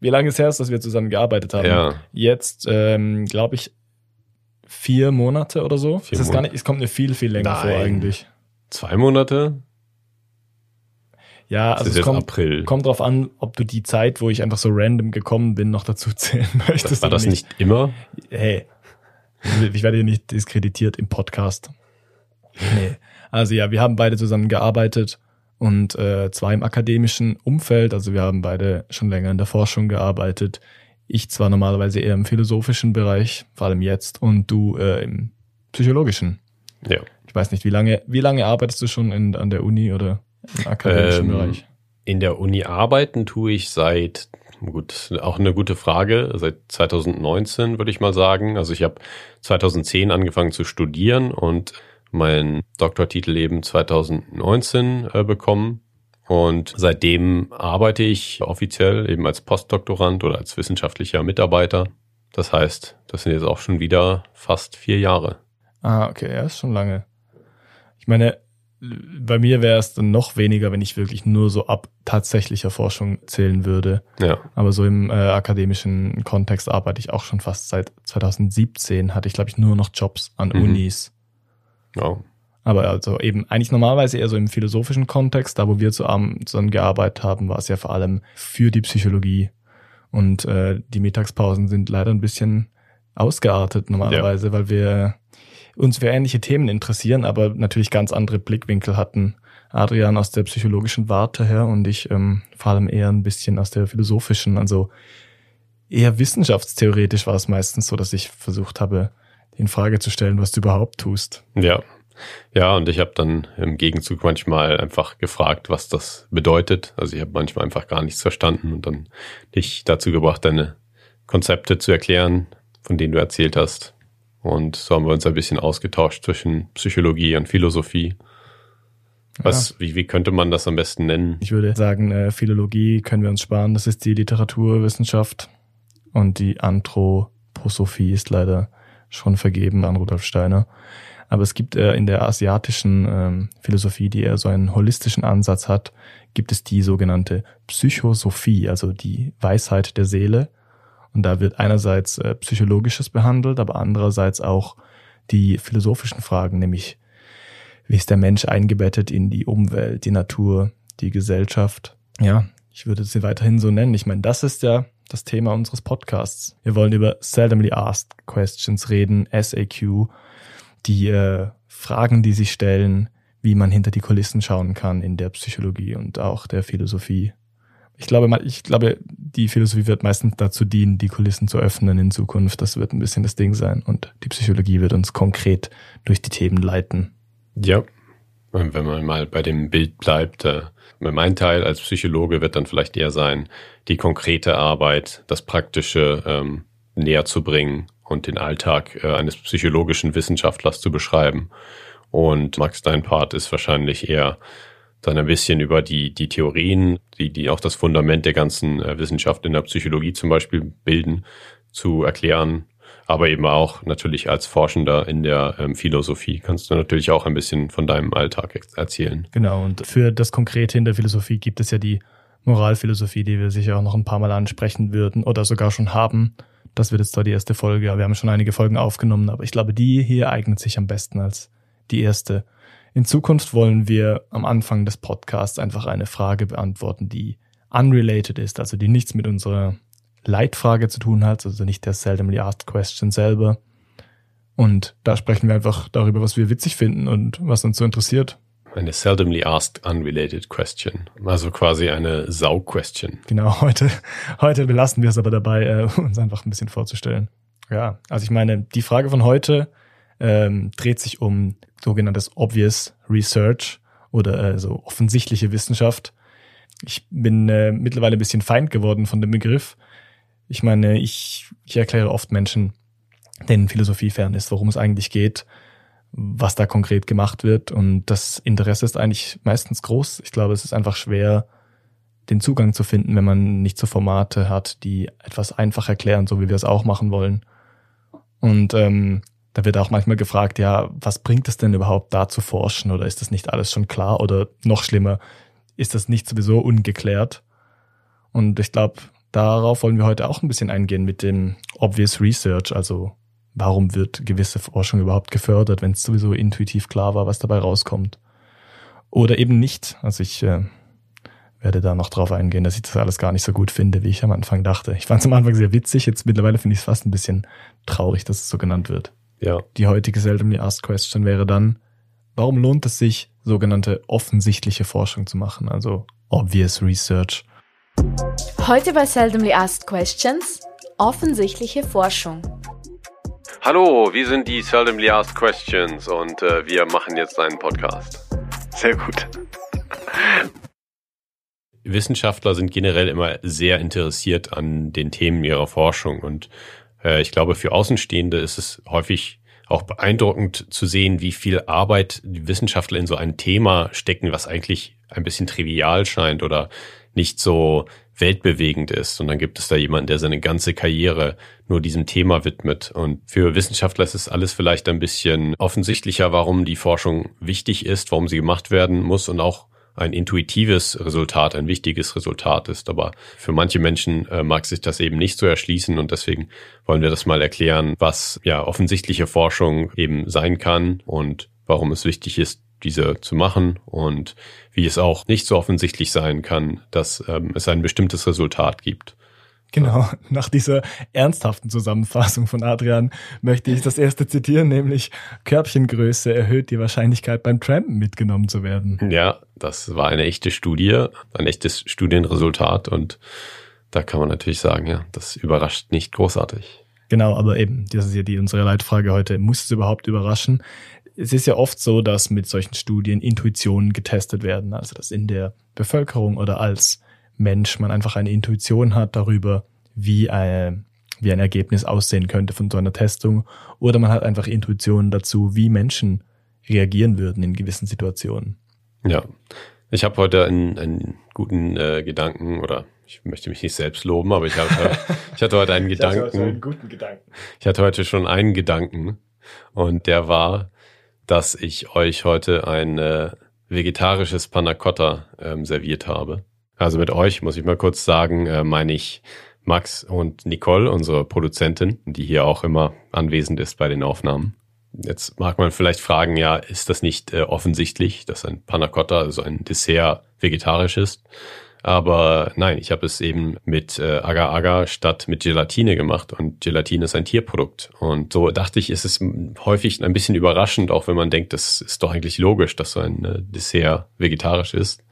wie lange ist her, dass wir zusammen gearbeitet haben? Ja. Jetzt, ähm, glaube ich, vier Monate oder so. Vier es, ist nicht, es kommt mir viel, viel länger vor Nein. eigentlich. Zwei Monate? Ja, Das also ist es kommt, kommt drauf an, ob du die Zeit, wo ich einfach so random gekommen bin, noch dazu zählen möchtest. War das nicht immer? Hey, ich werde hier nicht diskreditiert im Podcast. Nee. Also ja, wir haben beide zusammen gearbeitet und äh, zwar im akademischen Umfeld. Also wir haben beide schon länger in der Forschung gearbeitet. Ich zwar normalerweise eher im philosophischen Bereich, vor allem jetzt, und du äh, im psychologischen. Ja. Ich weiß nicht, wie lange, wie lange arbeitest du schon in, an der Uni oder im akademischen Ähm, Bereich? In der Uni arbeiten tue ich seit, gut, auch eine gute Frage, seit 2019 würde ich mal sagen. Also ich habe 2010 angefangen zu studieren und meinen Doktortitel eben 2019 äh, bekommen. Und seitdem arbeite ich offiziell eben als Postdoktorand oder als wissenschaftlicher Mitarbeiter. Das heißt, das sind jetzt auch schon wieder fast vier Jahre. Ah, okay, ja, ist schon lange. Ich meine, bei mir wäre es dann noch weniger, wenn ich wirklich nur so ab tatsächlicher Forschung zählen würde. Ja, Aber so im äh, akademischen Kontext arbeite ich auch schon fast seit 2017. Hatte ich, glaube ich, nur noch Jobs an Mhm. Unis. Ja. Aber also eben eigentlich normalerweise eher so im philosophischen Kontext, da wo wir zusammen, gearbeitet haben, war es ja vor allem für die Psychologie. Und äh, die Mittagspausen sind leider ein bisschen ausgeartet normalerweise, weil wir uns für ähnliche Themen interessieren, aber natürlich ganz andere Blickwinkel hatten. Adrian aus der psychologischen Warte her und ich ähm, vor allem eher ein bisschen aus der philosophischen, also eher wissenschaftstheoretisch war es meistens so, dass ich versucht habe, in Frage zu stellen, was du überhaupt tust. Ja. Ja, und ich habe dann im Gegenzug manchmal einfach gefragt, was das bedeutet. Also ich habe manchmal einfach gar nichts verstanden und dann dich dazu gebracht, deine Konzepte zu erklären, von denen du erzählt hast. Und so haben wir uns ein bisschen ausgetauscht zwischen Psychologie und Philosophie. Was, wie, wie könnte man das am besten nennen? Ich würde sagen, äh, Philologie können wir uns sparen. Das ist die Literaturwissenschaft. Und die Anthroposophie ist leider schon vergeben an Rudolf Steiner. Aber es gibt äh, in der asiatischen ähm, Philosophie, die eher so einen holistischen Ansatz hat, gibt es die sogenannte Psychosophie, also die Weisheit der Seele. Und da wird einerseits äh, Psychologisches behandelt, aber andererseits auch die philosophischen Fragen, nämlich wie ist der Mensch eingebettet in die Umwelt, die Natur, die Gesellschaft. Ja, ich würde sie weiterhin so nennen. Ich meine, das ist ja das Thema unseres Podcasts. Wir wollen über Seldomly Asked Questions reden, SAQ, die äh, Fragen, die sich stellen, wie man hinter die Kulissen schauen kann in der Psychologie und auch der Philosophie. Ich glaube, ich glaube, die Philosophie wird meistens dazu dienen, die Kulissen zu öffnen in Zukunft. Das wird ein bisschen das Ding sein. Und die Psychologie wird uns konkret durch die Themen leiten. Ja. Wenn man mal bei dem Bild bleibt, äh, mein Teil als Psychologe wird dann vielleicht eher sein, die konkrete Arbeit, das Praktische ähm, näher zu bringen und den Alltag äh, eines psychologischen Wissenschaftlers zu beschreiben. Und Max, dein Part ist wahrscheinlich eher dann ein bisschen über die, die Theorien, die, die auch das Fundament der ganzen äh, Wissenschaft in der Psychologie zum Beispiel bilden, zu erklären. Aber eben auch natürlich als Forschender in der ähm, Philosophie kannst du natürlich auch ein bisschen von deinem Alltag erzählen. Genau, und für das Konkrete in der Philosophie gibt es ja die Moralphilosophie, die wir sicher auch noch ein paar Mal ansprechen würden oder sogar schon haben. Das wird jetzt zwar die erste Folge, wir haben schon einige Folgen aufgenommen, aber ich glaube, die hier eignet sich am besten als die erste. In Zukunft wollen wir am Anfang des Podcasts einfach eine Frage beantworten, die unrelated ist, also die nichts mit unserer Leitfrage zu tun hat, also nicht der seldomly asked question selber. Und da sprechen wir einfach darüber, was wir witzig finden und was uns so interessiert. Eine seldomly asked unrelated question. Also quasi eine Sau-Question. Genau, heute, heute belassen wir es aber dabei, äh, uns einfach ein bisschen vorzustellen. Ja, also ich meine, die Frage von heute ähm, dreht sich um sogenanntes Obvious Research oder äh, so offensichtliche Wissenschaft. Ich bin äh, mittlerweile ein bisschen Feind geworden von dem Begriff. Ich meine, ich, ich erkläre oft Menschen, denen Philosophie fern ist, worum es eigentlich geht, was da konkret gemacht wird. Und das Interesse ist eigentlich meistens groß. Ich glaube, es ist einfach schwer, den Zugang zu finden, wenn man nicht so Formate hat, die etwas einfach erklären, so wie wir es auch machen wollen. Und ähm, da wird auch manchmal gefragt, ja, was bringt es denn überhaupt da zu forschen? Oder ist das nicht alles schon klar? Oder noch schlimmer, ist das nicht sowieso ungeklärt? Und ich glaube, darauf wollen wir heute auch ein bisschen eingehen mit dem Obvious Research, also warum wird gewisse Forschung überhaupt gefördert, wenn es sowieso intuitiv klar war, was dabei rauskommt. Oder eben nicht. Also ich äh, werde da noch drauf eingehen, dass ich das alles gar nicht so gut finde, wie ich am Anfang dachte. Ich fand es am Anfang sehr witzig, jetzt mittlerweile finde ich es fast ein bisschen traurig, dass es so genannt wird. Ja. Die heutige Seldomly Asked Question wäre dann, warum lohnt es sich, sogenannte offensichtliche Forschung zu machen, also obvious research? Heute bei Seldomly Asked Questions offensichtliche Forschung. Hallo, wir sind die Seldomly Asked Questions und äh, wir machen jetzt einen Podcast. Sehr gut. Wissenschaftler sind generell immer sehr interessiert an den Themen ihrer Forschung und äh, ich glaube, für Außenstehende ist es häufig auch beeindruckend zu sehen, wie viel Arbeit die Wissenschaftler in so ein Thema stecken, was eigentlich ein bisschen trivial scheint oder nicht so weltbewegend ist. Und dann gibt es da jemanden, der seine ganze Karriere nur diesem Thema widmet. Und für Wissenschaftler ist es alles vielleicht ein bisschen offensichtlicher, warum die Forschung wichtig ist, warum sie gemacht werden muss und auch ein intuitives Resultat, ein wichtiges Resultat ist. Aber für manche Menschen äh, mag sich das eben nicht so erschließen und deswegen wollen wir das mal erklären, was ja offensichtliche Forschung eben sein kann und warum es wichtig ist, diese zu machen und wie es auch nicht so offensichtlich sein kann, dass ähm, es ein bestimmtes Resultat gibt. Genau, nach dieser ernsthaften Zusammenfassung von Adrian möchte ich das erste zitieren, nämlich Körbchengröße erhöht die Wahrscheinlichkeit beim Trampen mitgenommen zu werden. Ja, das war eine echte Studie, ein echtes Studienresultat und da kann man natürlich sagen, ja, das überrascht nicht großartig. Genau, aber eben, das ist ja die unsere Leitfrage heute, muss es überhaupt überraschen? Es ist ja oft so, dass mit solchen Studien Intuitionen getestet werden, also dass in der Bevölkerung oder als Mensch man einfach eine Intuition hat darüber, wie ein, wie ein Ergebnis aussehen könnte von so einer Testung. Oder man hat einfach Intuitionen dazu, wie Menschen reagieren würden in gewissen Situationen. Ja, ich habe heute einen, einen guten äh, Gedanken oder ich möchte mich nicht selbst loben, aber ich hatte, ich hatte heute einen Gedanken. Ich hatte heute einen guten Gedanken. Ich hatte heute schon einen Gedanken und der war, dass ich euch heute ein äh, vegetarisches Panna Cotta ähm, serviert habe. Also mit euch muss ich mal kurz sagen, äh, meine ich Max und Nicole, unsere Produzentin, die hier auch immer anwesend ist bei den Aufnahmen. Jetzt mag man vielleicht fragen, ja, ist das nicht äh, offensichtlich, dass ein Panna Cotta, also ein Dessert, vegetarisch ist? Aber nein, ich habe es eben mit äh, Agar Agar statt mit Gelatine gemacht und Gelatine ist ein Tierprodukt. Und so dachte ich, ist es häufig ein bisschen überraschend, auch wenn man denkt, das ist doch eigentlich logisch, dass so ein äh, Dessert vegetarisch ist.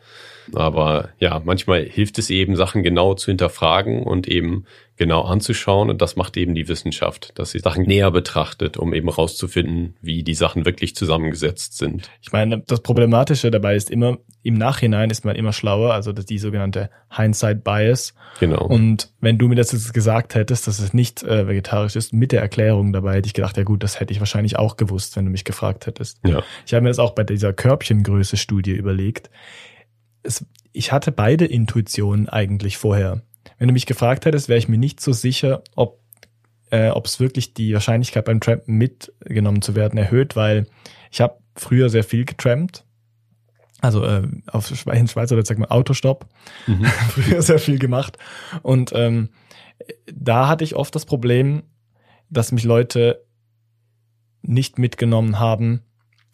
Aber ja, manchmal hilft es eben, Sachen genau zu hinterfragen und eben genau anzuschauen. Und das macht eben die Wissenschaft, dass sie Sachen näher betrachtet, um eben rauszufinden, wie die Sachen wirklich zusammengesetzt sind. Ich meine, das Problematische dabei ist immer, im Nachhinein ist man immer schlauer, also die sogenannte Hindsight Bias. Genau. Und wenn du mir das jetzt gesagt hättest, dass es nicht äh, vegetarisch ist, mit der Erklärung dabei, hätte ich gedacht, ja gut, das hätte ich wahrscheinlich auch gewusst, wenn du mich gefragt hättest. Ja. Ich habe mir das auch bei dieser Körbchengröße-Studie überlegt es, ich hatte beide Intuitionen eigentlich vorher. Wenn du mich gefragt hättest, wäre ich mir nicht so sicher, ob äh, es wirklich die Wahrscheinlichkeit beim Trampen mitgenommen zu werden erhöht, weil ich habe früher sehr viel getrampt. Also äh, auf in Schweiz oder sag mal Autostopp. Mhm. früher sehr viel gemacht. Und ähm, da hatte ich oft das Problem, dass mich Leute nicht mitgenommen haben,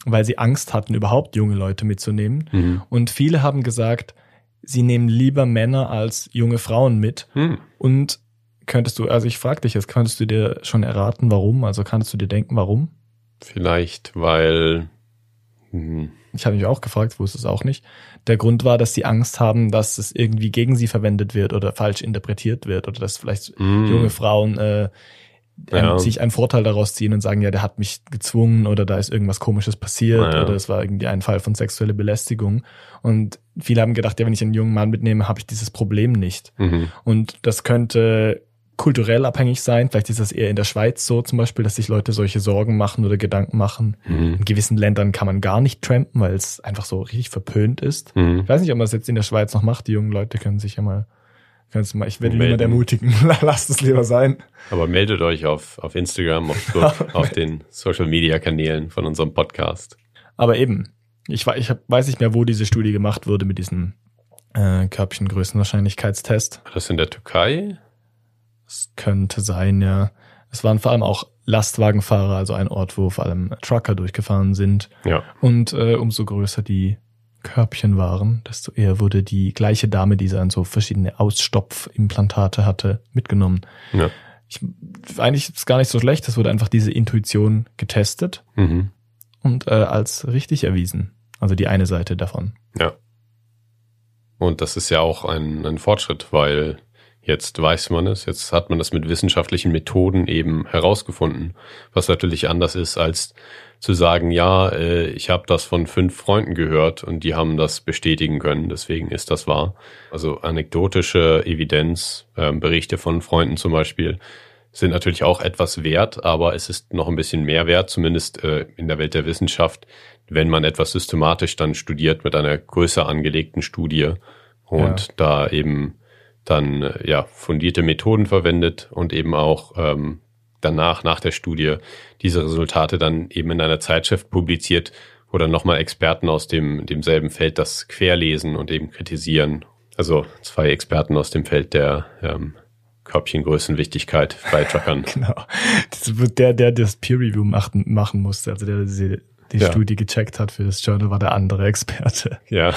weil sie Angst hatten, überhaupt junge Leute mitzunehmen. Mhm. Und viele haben gesagt, sie nehmen lieber Männer als junge Frauen mit. Mhm. Und könntest du, also ich frage dich jetzt, könntest du dir schon erraten, warum? Also kannst du dir denken, warum? Vielleicht, weil. Mh. Ich habe mich auch gefragt, wusste es auch nicht. Der Grund war, dass sie Angst haben, dass es irgendwie gegen sie verwendet wird oder falsch interpretiert wird oder dass vielleicht mhm. junge Frauen äh, ja. sich einen Vorteil daraus ziehen und sagen, ja, der hat mich gezwungen oder da ist irgendwas komisches passiert ja. oder es war irgendwie ein Fall von sexueller Belästigung. Und viele haben gedacht, ja, wenn ich einen jungen Mann mitnehme, habe ich dieses Problem nicht. Mhm. Und das könnte kulturell abhängig sein. Vielleicht ist das eher in der Schweiz so zum Beispiel, dass sich Leute solche Sorgen machen oder Gedanken machen. Mhm. In gewissen Ländern kann man gar nicht trampen, weil es einfach so richtig verpönt ist. Mhm. Ich weiß nicht, ob man das jetzt in der Schweiz noch macht. Die jungen Leute können sich ja mal Kannst du mal, ich werde niemand ermutigen. Lasst es lieber sein. Aber meldet euch auf, auf Instagram, auf, Facebook, auf den Social Media Kanälen von unserem Podcast. Aber eben, ich, ich weiß nicht mehr, wo diese Studie gemacht wurde mit diesen äh, Körbchengrößenwahrscheinlichkeitstest. War das in der Türkei? Es könnte sein, ja. Es waren vor allem auch Lastwagenfahrer, also ein Ort, wo vor allem Trucker durchgefahren sind. Ja. Und äh, umso größer die Körbchen waren, desto eher wurde die gleiche Dame, die dann so verschiedene Ausstopfimplantate hatte, mitgenommen. Ja. Ich, eigentlich ist es gar nicht so schlecht, es wurde einfach diese Intuition getestet Mhm. und äh, als richtig erwiesen. Also die eine Seite davon. Ja. Und das ist ja auch ein, ein Fortschritt, weil jetzt weiß man es, jetzt hat man das mit wissenschaftlichen Methoden eben herausgefunden, was natürlich anders ist als zu sagen, ja, äh, ich habe das von fünf Freunden gehört und die haben das bestätigen können, deswegen ist das wahr. Also anekdotische Evidenz, ähm, Berichte von Freunden zum Beispiel, sind natürlich auch etwas wert, aber es ist noch ein bisschen mehr wert, zumindest äh, in der Welt der Wissenschaft, wenn man etwas systematisch dann studiert mit einer größer angelegten Studie und Ja. da eben dann äh, ja fundierte Methoden verwendet und eben auch ähm, danach nach der Studie diese Resultate dann eben in einer Zeitschrift publiziert, wo dann nochmal Experten aus dem demselben Feld das querlesen und eben kritisieren. Also zwei Experten aus dem Feld der ähm, Körbchengrößenwichtigkeit bei Truckern. Genau. Das wird Der, der das Peer Review machen, machen musste, also der diese, die Ja. Studie gecheckt hat für das Journal, war der andere Experte. ja,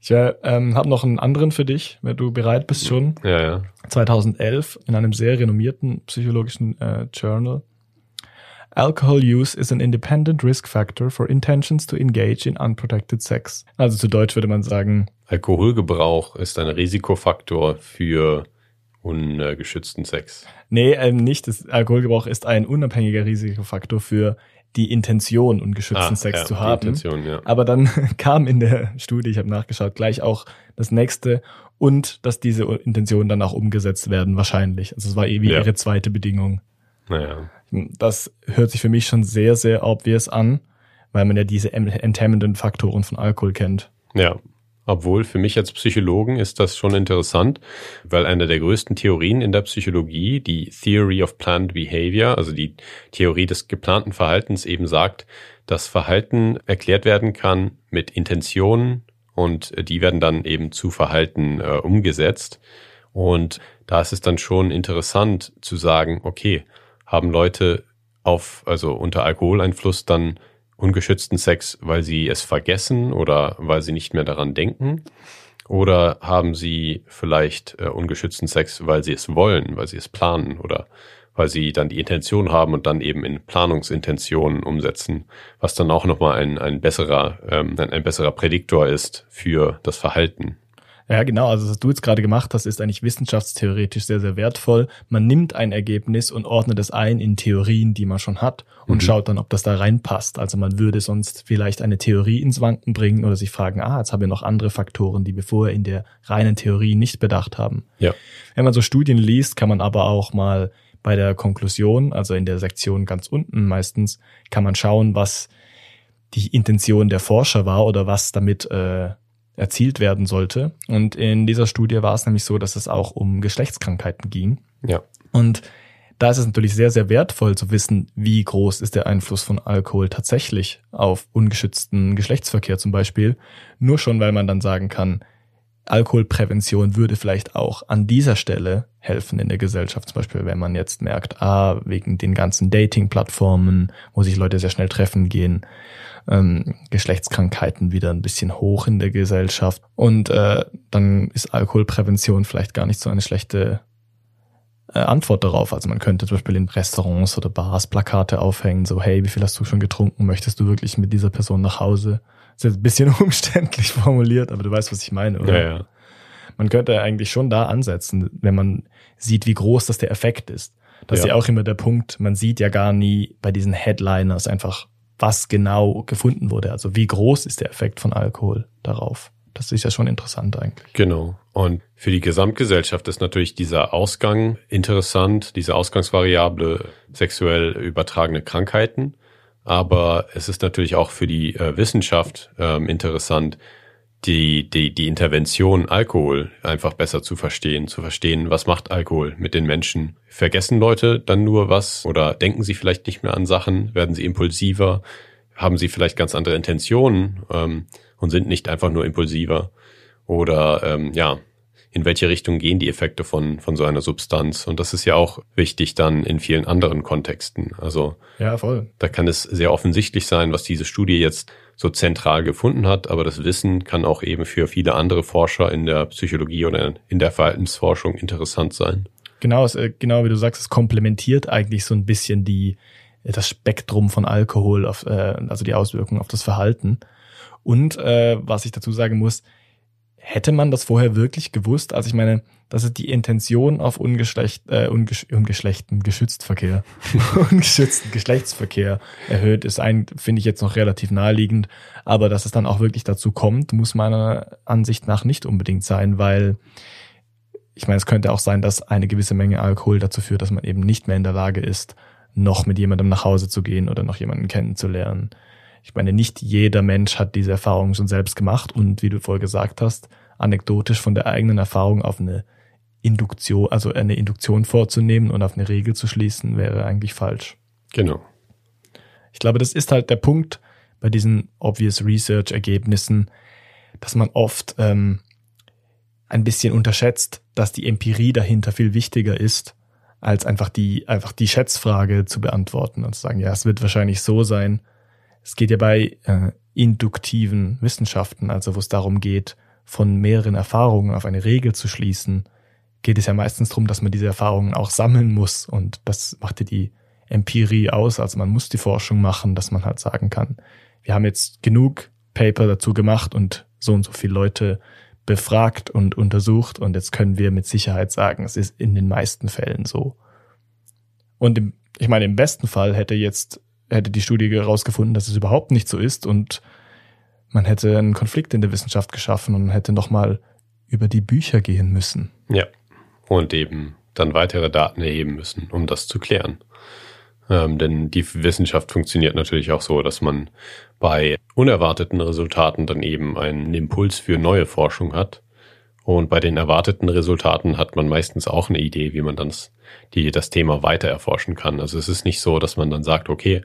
Ich äh, ähm, habe noch einen anderen für dich, wenn du bereit bist schon. ja, ja. 2011 in einem sehr renommierten psychologischen äh, Journal. Alcohol use is an independent risk factor for intentions to engage in unprotected sex. Also zu Deutsch würde man sagen, Alkoholgebrauch ist ein Risikofaktor für ungeschützten Sex. nee, ähm, nicht. Das Alkoholgebrauch ist ein unabhängiger Risikofaktor für die Intention, ungeschützten Sex Ah, ja, zu haben. Ja. Aber dann kam in der Studie, ich habe nachgeschaut, gleich auch das nächste und dass diese Intentionen dann auch umgesetzt werden, wahrscheinlich. Also es war irgendwie Ja. ihre zweite Bedingung. Naja. Das hört sich für mich schon sehr, sehr obvious an, weil man ja diese em- enthemmenden Faktoren von Alkohol kennt. Ja. Obwohl für mich als Psychologen ist das schon interessant, weil eine der größten Theorien in der Psychologie, die Theory of Planned Behavior, also die Theorie des geplanten Verhaltens eben sagt, dass Verhalten erklärt werden kann mit Intentionen und die werden dann eben zu Verhalten äh, umgesetzt. Und da ist es dann schon interessant zu sagen, okay, haben Leute auf, also unter Alkoholeinfluss dann ungeschützten Sex, weil sie es vergessen oder weil sie nicht mehr daran denken? Oder haben sie vielleicht äh, ungeschützten Sex, weil sie es wollen, weil sie es planen oder weil sie dann die Intention haben und dann eben in Planungsintentionen umsetzen, was dann auch nochmal ein, ein besserer, ähm, ein, besserer Prädiktor ist für das Verhalten. Ja, genau. Also was du jetzt gerade gemacht hast, ist eigentlich wissenschaftstheoretisch sehr, sehr wertvoll. Man nimmt ein Ergebnis und ordnet es ein in Theorien, die man schon hat und Mhm. schaut dann, ob das da reinpasst. Also man würde sonst vielleicht eine Theorie ins Wanken bringen oder sich fragen, ah, jetzt haben wir noch andere Faktoren, die wir vorher in der reinen Theorie nicht bedacht haben. Ja. Wenn man so Studien liest, kann man aber auch mal bei der Konklusion, also in der Sektion ganz unten meistens, kann man schauen, was die Intention der Forscher war oder was damit äh, erzielt werden sollte. Und in dieser Studie war es nämlich so, dass es auch um Geschlechtskrankheiten ging. Ja. Und da ist es natürlich sehr, sehr wertvoll zu wissen, wie groß ist der Einfluss von Alkohol tatsächlich auf ungeschützten Geschlechtsverkehr zum Beispiel. Nur schon, weil man dann sagen kann, Alkoholprävention würde vielleicht auch an dieser Stelle helfen in der Gesellschaft. Zum Beispiel, wenn man jetzt merkt, ah, wegen den ganzen Dating-Plattformen, wo sich Leute sehr schnell treffen gehen, ähm, Geschlechtskrankheiten wieder ein bisschen hoch in der Gesellschaft. Und äh, dann ist Alkoholprävention vielleicht gar nicht so eine schlechte äh, Antwort darauf. Also man könnte zum Beispiel in Restaurants oder Bars Plakate aufhängen, so hey, wie viel hast du schon getrunken? Möchtest du wirklich mit dieser Person nach Hause? Ist jetzt ein bisschen umständlich formuliert, aber du weißt, was ich meine, oder? Ja, ja. Man könnte eigentlich schon da ansetzen, wenn man sieht, wie groß das der Effekt ist. Das ist Ja. ja auch immer der Punkt, man sieht ja gar nie bei diesen Headliners einfach, was genau gefunden wurde. Also wie groß ist der Effekt von Alkohol darauf? Das ist ja schon interessant eigentlich. Genau. Und für die Gesamtgesellschaft ist natürlich dieser Ausgang interessant, diese Ausgangsvariable sexuell übertragene Krankheiten. Aber es ist natürlich auch für die äh, Wissenschaft ähm, interessant, die, die, die Intervention Alkohol einfach besser zu verstehen, zu verstehen, was macht Alkohol mit den Menschen. Vergessen Leute dann nur was oder denken sie vielleicht nicht mehr an Sachen, werden sie impulsiver, haben sie vielleicht ganz andere Intentionen ähm, und sind nicht einfach nur impulsiver. oder ähm, ja, in welche Richtung gehen die Effekte von, von so einer Substanz. Und das ist ja auch wichtig dann in vielen anderen Kontexten. Also ja, voll. da kann es sehr offensichtlich sein, was diese Studie jetzt so zentral gefunden hat, aber das Wissen kann auch eben für viele andere Forscher in der Psychologie oder in der Verhaltensforschung interessant sein. Genau, es, äh, genau wie du sagst, es komplementiert eigentlich so ein bisschen die, das Spektrum von Alkohol, auf, äh, also die Auswirkungen auf das Verhalten. Und äh, was ich dazu sagen muss, hätte man das vorher wirklich gewusst? Also ich meine, dass es die Intention auf ungeschlecht, äh, ungesch ungeschlechten Geschütztverkehr, ungeschützten Geschlechtsverkehr erhöht, ist ein, finde ich jetzt noch relativ naheliegend. Aber dass es dann auch wirklich dazu kommt, muss meiner Ansicht nach nicht unbedingt sein, weil ich meine, es könnte auch sein, dass eine gewisse Menge Alkohol dazu führt, dass man eben nicht mehr in der Lage ist, noch mit jemandem nach Hause zu gehen oder noch jemanden kennenzulernen. Ich meine, nicht jeder Mensch hat diese Erfahrung schon selbst gemacht und wie du vorher gesagt hast, anekdotisch von der eigenen Erfahrung auf eine Induktion, also eine Induktion vorzunehmen und auf eine Regel zu schließen, wäre eigentlich falsch. Genau. Ich glaube, das ist halt der Punkt bei diesen obvious Research Ergebnissen, dass man oft ähm, ein bisschen unterschätzt, dass die Empirie dahinter viel wichtiger ist, als einfach die, einfach die Schätzfrage zu beantworten und zu sagen, ja, es wird wahrscheinlich so sein. Es geht ja bei äh, induktiven Wissenschaften, also wo es darum geht, von mehreren Erfahrungen auf eine Regel zu schließen, geht es ja meistens darum, dass man diese Erfahrungen auch sammeln muss. Und das macht ja die Empirie aus. Also man muss die Forschung machen, dass man halt sagen kann, wir haben jetzt genug Paper dazu gemacht und so und so viele Leute befragt und untersucht und jetzt können wir mit Sicherheit sagen, es ist in den meisten Fällen so. Und im, ich meine, im besten Fall hätte jetzt, hätte die Studie herausgefunden, dass es überhaupt nicht so ist und man hätte einen Konflikt in der Wissenschaft geschaffen und hätte nochmal über die Bücher gehen müssen. Ja. Und eben dann weitere Daten erheben müssen, um das zu klären. Ähm, denn die Wissenschaft funktioniert natürlich auch so, dass man bei unerwarteten Resultaten dann eben einen Impuls für neue Forschung hat. Und bei den erwarteten Resultaten hat man meistens auch eine Idee, wie man dann das, das Thema weiter erforschen kann. Also es ist nicht so, dass man dann sagt, okay,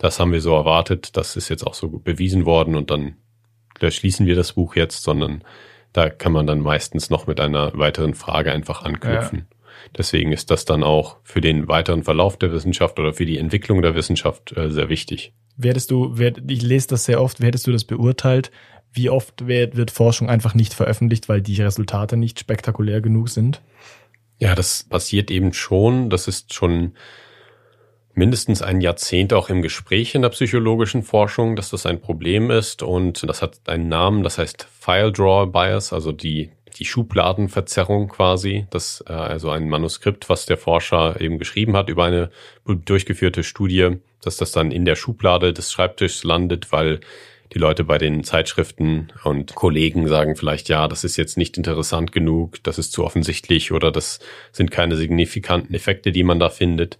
das haben wir so erwartet, das ist jetzt auch so bewiesen worden und dann schließen wir das Buch jetzt, sondern da kann man dann meistens noch mit einer weiteren Frage einfach anknüpfen. Ja. Deswegen ist das dann auch für den weiteren Verlauf der Wissenschaft oder für die Entwicklung der Wissenschaft äh, sehr wichtig. Werdest du, werd, ich lese das sehr oft, hättest du das beurteilt? Wie oft wird, wird Forschung einfach nicht veröffentlicht, weil die Resultate nicht spektakulär genug sind? Ja, das passiert eben schon. Das ist schon mindestens ein Jahrzehnt auch im Gespräch in der psychologischen Forschung, dass das ein Problem ist und das hat einen Namen, das heißt File Drawer Bias, also die die Schubladenverzerrung quasi, das äh, also ein Manuskript, was der Forscher eben geschrieben hat über eine durchgeführte Studie, dass das dann in der Schublade des Schreibtischs landet, weil die Leute bei den Zeitschriften und Kollegen sagen vielleicht, ja, das ist jetzt nicht interessant genug, das ist zu offensichtlich oder das sind keine signifikanten Effekte, die man da findet.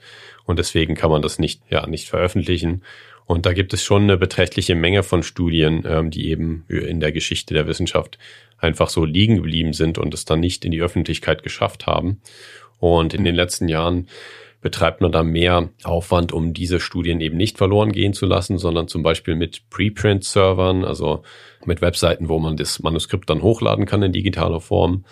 Und deswegen kann man das nicht, ja, nicht veröffentlichen. Und da gibt es schon eine beträchtliche Menge von Studien, ähm, die eben in der Geschichte der Wissenschaft einfach so liegen geblieben sind und es dann nicht in die Öffentlichkeit geschafft haben. Und in den letzten Jahren betreibt man da mehr Aufwand, um diese Studien eben nicht verloren gehen zu lassen, sondern zum Beispiel mit Preprint-Servern, also mit Webseiten, wo man das Manuskript dann hochladen kann in digitaler Form,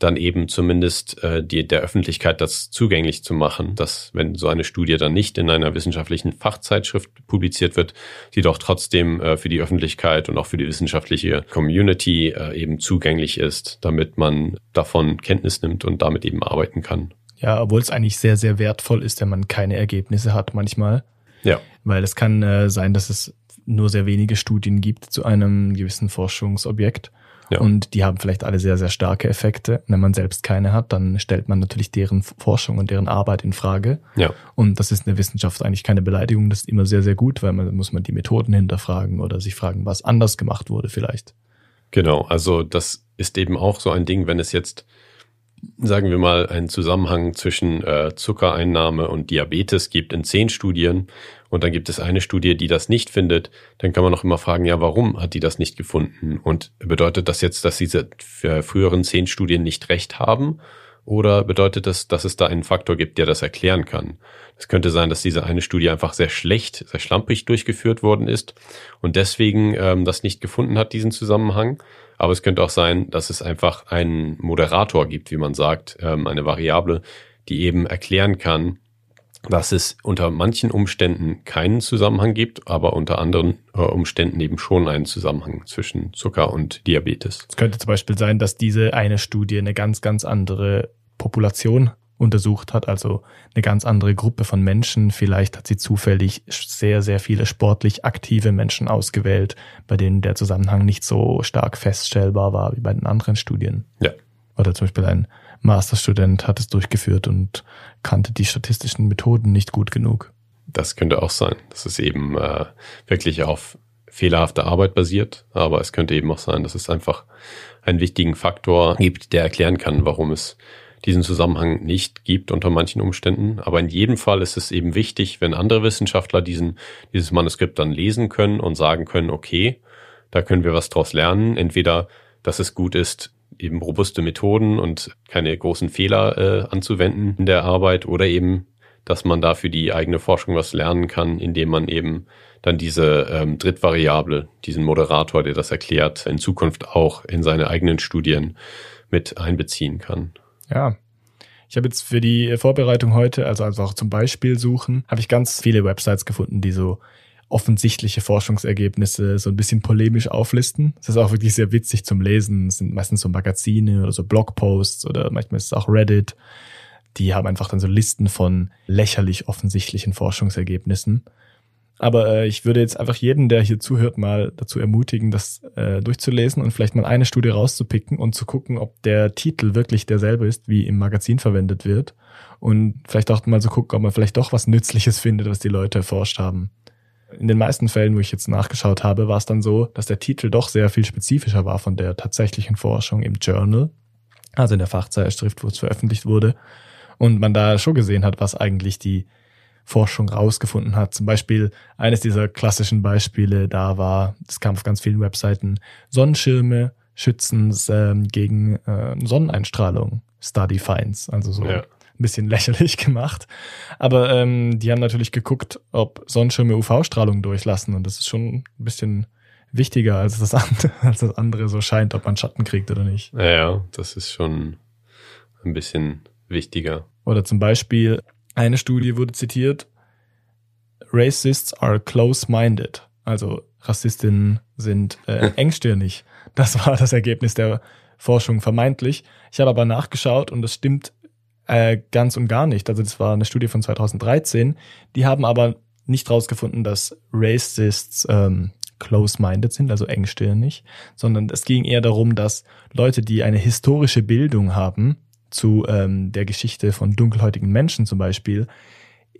dann eben zumindest äh, die, der Öffentlichkeit das zugänglich zu machen, dass wenn so eine Studie dann nicht in einer wissenschaftlichen Fachzeitschrift publiziert wird, die doch trotzdem äh, für die Öffentlichkeit und auch für die wissenschaftliche Community äh, eben zugänglich ist, damit man davon Kenntnis nimmt und damit eben arbeiten kann. Ja, obwohl es eigentlich sehr, sehr wertvoll ist, wenn man keine Ergebnisse hat manchmal. Ja. Weil es kann äh, sein, dass es nur sehr wenige Studien gibt zu einem gewissen Forschungsobjekt. Ja. Und die haben vielleicht alle sehr, sehr starke Effekte. Wenn man selbst keine hat, dann stellt man natürlich deren Forschung und deren Arbeit in Frage. Ja. Und das ist in der Wissenschaft eigentlich keine Beleidigung. Das ist immer sehr, sehr gut, weil man muss man die Methoden hinterfragen oder sich fragen, was anders gemacht wurde vielleicht. Genau. Also das ist eben auch so ein Ding, wenn es jetzt sagen wir mal, einen Zusammenhang zwischen äh, Zuckereinnahme und Diabetes gibt in zehn Studien und dann gibt es eine Studie, die das nicht findet, dann kann man noch immer fragen, ja, warum hat die das nicht gefunden? Und bedeutet das jetzt, dass diese früheren zehn Studien nicht recht haben? Oder bedeutet das, dass es da einen Faktor gibt, der das erklären kann? Es könnte sein, dass diese eine Studie einfach sehr schlecht, sehr schlampig durchgeführt worden ist und deswegen ähm, das nicht gefunden hat, diesen Zusammenhang. Aber es könnte auch sein, dass es einfach einen Moderator gibt, wie man sagt, ähm, eine Variable, die eben erklären kann, dass es unter manchen Umständen keinen Zusammenhang gibt, aber unter anderen äh, Umständen eben schon einen Zusammenhang zwischen Zucker und Diabetes. Es könnte zum Beispiel sein, dass diese eine Studie eine ganz, ganz andere Population untersucht hat, also eine ganz andere Gruppe von Menschen. Vielleicht hat sie zufällig sehr, sehr viele sportlich aktive Menschen ausgewählt, bei denen der Zusammenhang nicht so stark feststellbar war wie bei den anderen Studien. Ja. Oder zum Beispiel ein Masterstudent hat es durchgeführt und kannte die statistischen Methoden nicht gut genug. Das könnte auch sein, dass es eben äh, wirklich auf fehlerhafte Arbeit basiert, aber es könnte eben auch sein, dass es einfach einen wichtigen Faktor gibt, der erklären kann, warum es diesen Zusammenhang nicht gibt unter manchen Umständen. Aber in jedem Fall ist es eben wichtig, wenn andere Wissenschaftler diesen, dieses Manuskript dann lesen können und sagen können, okay, da können wir was draus lernen. Entweder, dass es gut ist, eben robuste Methoden und keine großen Fehler äh, anzuwenden in der Arbeit oder eben, dass man da für die eigene Forschung was lernen kann, indem man eben dann diese ähm, Drittvariable, diesen Moderator, der das erklärt, in Zukunft auch in seine eigenen Studien mit einbeziehen kann. Ja. Ich habe jetzt für die Vorbereitung heute, also, auch zum Beispiel suchen, habe ich ganz viele Websites gefunden, die so offensichtliche Forschungsergebnisse so ein bisschen polemisch auflisten. Das ist auch wirklich sehr witzig zum Lesen. Es sind meistens so Magazine oder so Blogposts oder manchmal ist es auch Reddit. Die haben einfach dann so Listen von lächerlich offensichtlichen Forschungsergebnissen. Aber äh, ich würde jetzt einfach jeden, der hier zuhört, mal dazu ermutigen, das äh, durchzulesen und vielleicht mal eine Studie rauszupicken und zu gucken, ob der Titel wirklich derselbe ist, wie im Magazin verwendet wird. Und vielleicht auch mal so gucken, ob man vielleicht doch was Nützliches findet, was die Leute erforscht haben. In den meisten Fällen, wo ich jetzt nachgeschaut habe, war es dann so, dass der Titel doch sehr viel spezifischer war von der tatsächlichen Forschung im Journal, also in der Fachzeitschrift, wo es veröffentlicht wurde. Und man da schon gesehen hat, was eigentlich die Forschung rausgefunden hat. Zum Beispiel eines dieser klassischen Beispiele da war, das kam auf ganz vielen Webseiten, Sonnenschirme schützen ähm, gegen äh, Sonneneinstrahlung. Study finds, also so ja. ein bisschen lächerlich gemacht. Aber ähm, die haben natürlich geguckt, ob Sonnenschirme UV-Strahlung durchlassen und das ist schon ein bisschen wichtiger als das, andere, als das andere so scheint, ob man Schatten kriegt oder nicht. Ja, das ist schon ein bisschen wichtiger. Oder zum Beispiel eine Studie wurde zitiert, Racists are close-minded. Also Rassistinnen sind äh, engstirnig. Das war das Ergebnis der Forschung vermeintlich. Ich habe aber nachgeschaut und das stimmt äh, ganz und gar nicht. Also das war eine Studie von 2013. Die haben aber nicht rausgefunden, dass Racists ähm, close-minded sind, also engstirnig, sondern es ging eher darum, dass Leute, die eine historische Bildung haben, zu ähm, der Geschichte von dunkelhäutigen Menschen zum Beispiel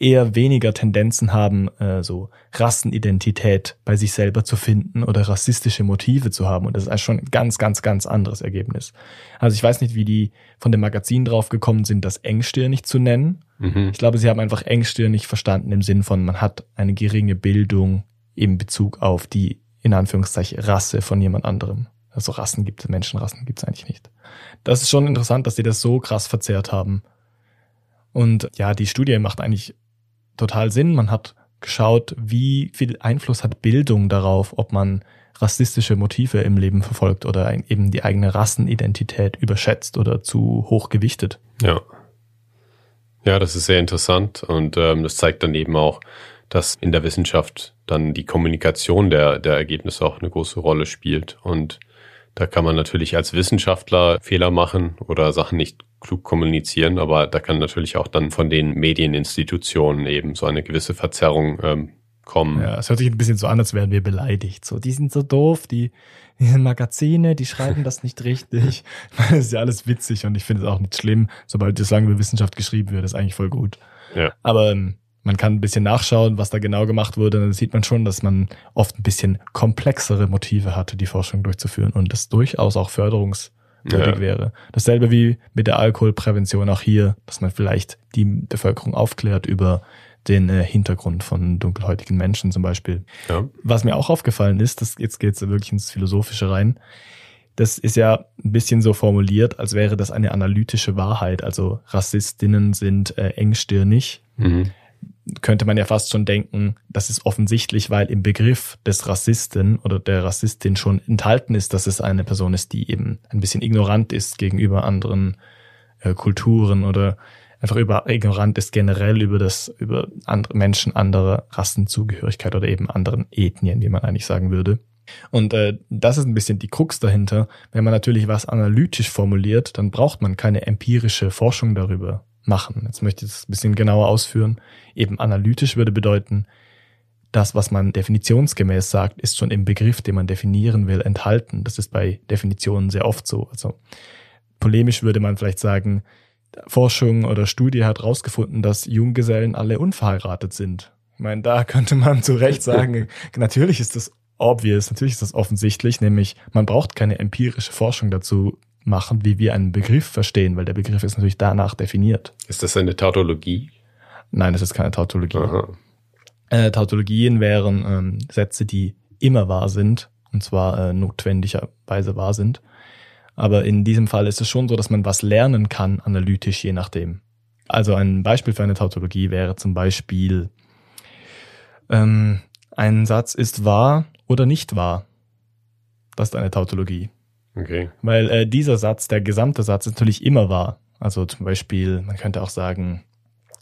eher weniger Tendenzen haben, äh, so Rassenidentität bei sich selber zu finden oder rassistische Motive zu haben. Und das ist schon ein ganz, ganz, ganz anderes Ergebnis. Also ich weiß nicht, wie die von dem Magazin drauf gekommen sind, das engstirnig zu nennen. Mhm. Ich glaube, sie haben einfach engstirnig verstanden im Sinn von, man hat eine geringe Bildung in Bezug auf die, in Anführungszeichen, Rasse von jemand anderem. Also Rassen gibt es, Menschenrassen gibt es eigentlich nicht. Das ist schon interessant, dass die das so krass verzerrt haben. Und ja, die Studie macht eigentlich total Sinn. Man hat geschaut, wie viel Einfluss hat Bildung darauf, ob man rassistische Motive im Leben verfolgt oder eben die eigene Rassenidentität überschätzt oder zu hoch gewichtet. Ja. Ja, das ist sehr interessant und ähm, das zeigt dann eben auch, dass in der Wissenschaft dann die Kommunikation der, der Ergebnisse auch eine große Rolle spielt und da kann man natürlich als Wissenschaftler Fehler machen oder Sachen nicht klug kommunizieren, aber da kann natürlich auch dann von den Medieninstitutionen eben so eine gewisse Verzerrung ähm, kommen. Ja, es hört sich ein bisschen so an, als wären wir beleidigt. So, die sind so doof, die, die Magazine, die schreiben das nicht richtig. das ist ja alles witzig und ich finde es auch nicht schlimm, sobald das lange über Wissenschaft geschrieben wird, ist eigentlich voll gut. Ja. Aber ähm, man kann ein bisschen nachschauen, was da genau gemacht wurde. Dann sieht man schon, dass man oft ein bisschen komplexere Motive hatte, die Forschung durchzuführen und das durchaus auch förderungswürdig ja. wäre. Dasselbe wie mit der Alkoholprävention auch hier, dass man vielleicht die Bevölkerung aufklärt über den äh, Hintergrund von dunkelhäutigen Menschen zum Beispiel. Ja. Was mir auch aufgefallen ist, das, jetzt geht es wirklich ins Philosophische rein, das ist ja ein bisschen so formuliert, als wäre das eine analytische Wahrheit. Also Rassistinnen sind äh, engstirnig. Mhm. Könnte man ja fast schon denken, das ist offensichtlich, weil im Begriff des Rassisten oder der Rassistin schon enthalten ist, dass es eine Person ist, die eben ein bisschen ignorant ist gegenüber anderen äh, Kulturen oder einfach über ignorant ist generell über das über andere Menschen anderer Rassenzugehörigkeit oder eben anderen Ethnien, wie man eigentlich sagen würde. Und äh, das ist ein bisschen die Krux dahinter. Wenn man natürlich was analytisch formuliert, dann braucht man keine empirische Forschung darüber machen. Jetzt möchte ich das ein bisschen genauer ausführen. Eben analytisch würde bedeuten, das, was man definitionsgemäß sagt, ist schon im Begriff, den man definieren will, enthalten. Das ist bei Definitionen sehr oft so. Also polemisch würde man vielleicht sagen, Forschung oder Studie hat herausgefunden, dass Junggesellen alle unverheiratet sind. Ich meine, da könnte man zu Recht sagen, natürlich ist das obvious, natürlich ist das offensichtlich, nämlich man braucht keine empirische Forschung dazu machen, wie wir einen Begriff verstehen, weil der Begriff ist natürlich danach definiert. Ist das eine Tautologie? Nein, das ist keine Tautologie. Äh, Tautologien wären ähm, Sätze, die immer wahr sind, und zwar äh, notwendigerweise wahr sind. Aber in diesem Fall ist es schon so, dass man was lernen kann, analytisch, je nachdem. Also ein Beispiel für eine Tautologie wäre zum Beispiel, ähm, ein Satz ist wahr oder nicht wahr. Das ist eine Tautologie. Okay. Weil äh, dieser Satz, der gesamte Satz ist natürlich immer wahr. Also zum Beispiel, man könnte auch sagen,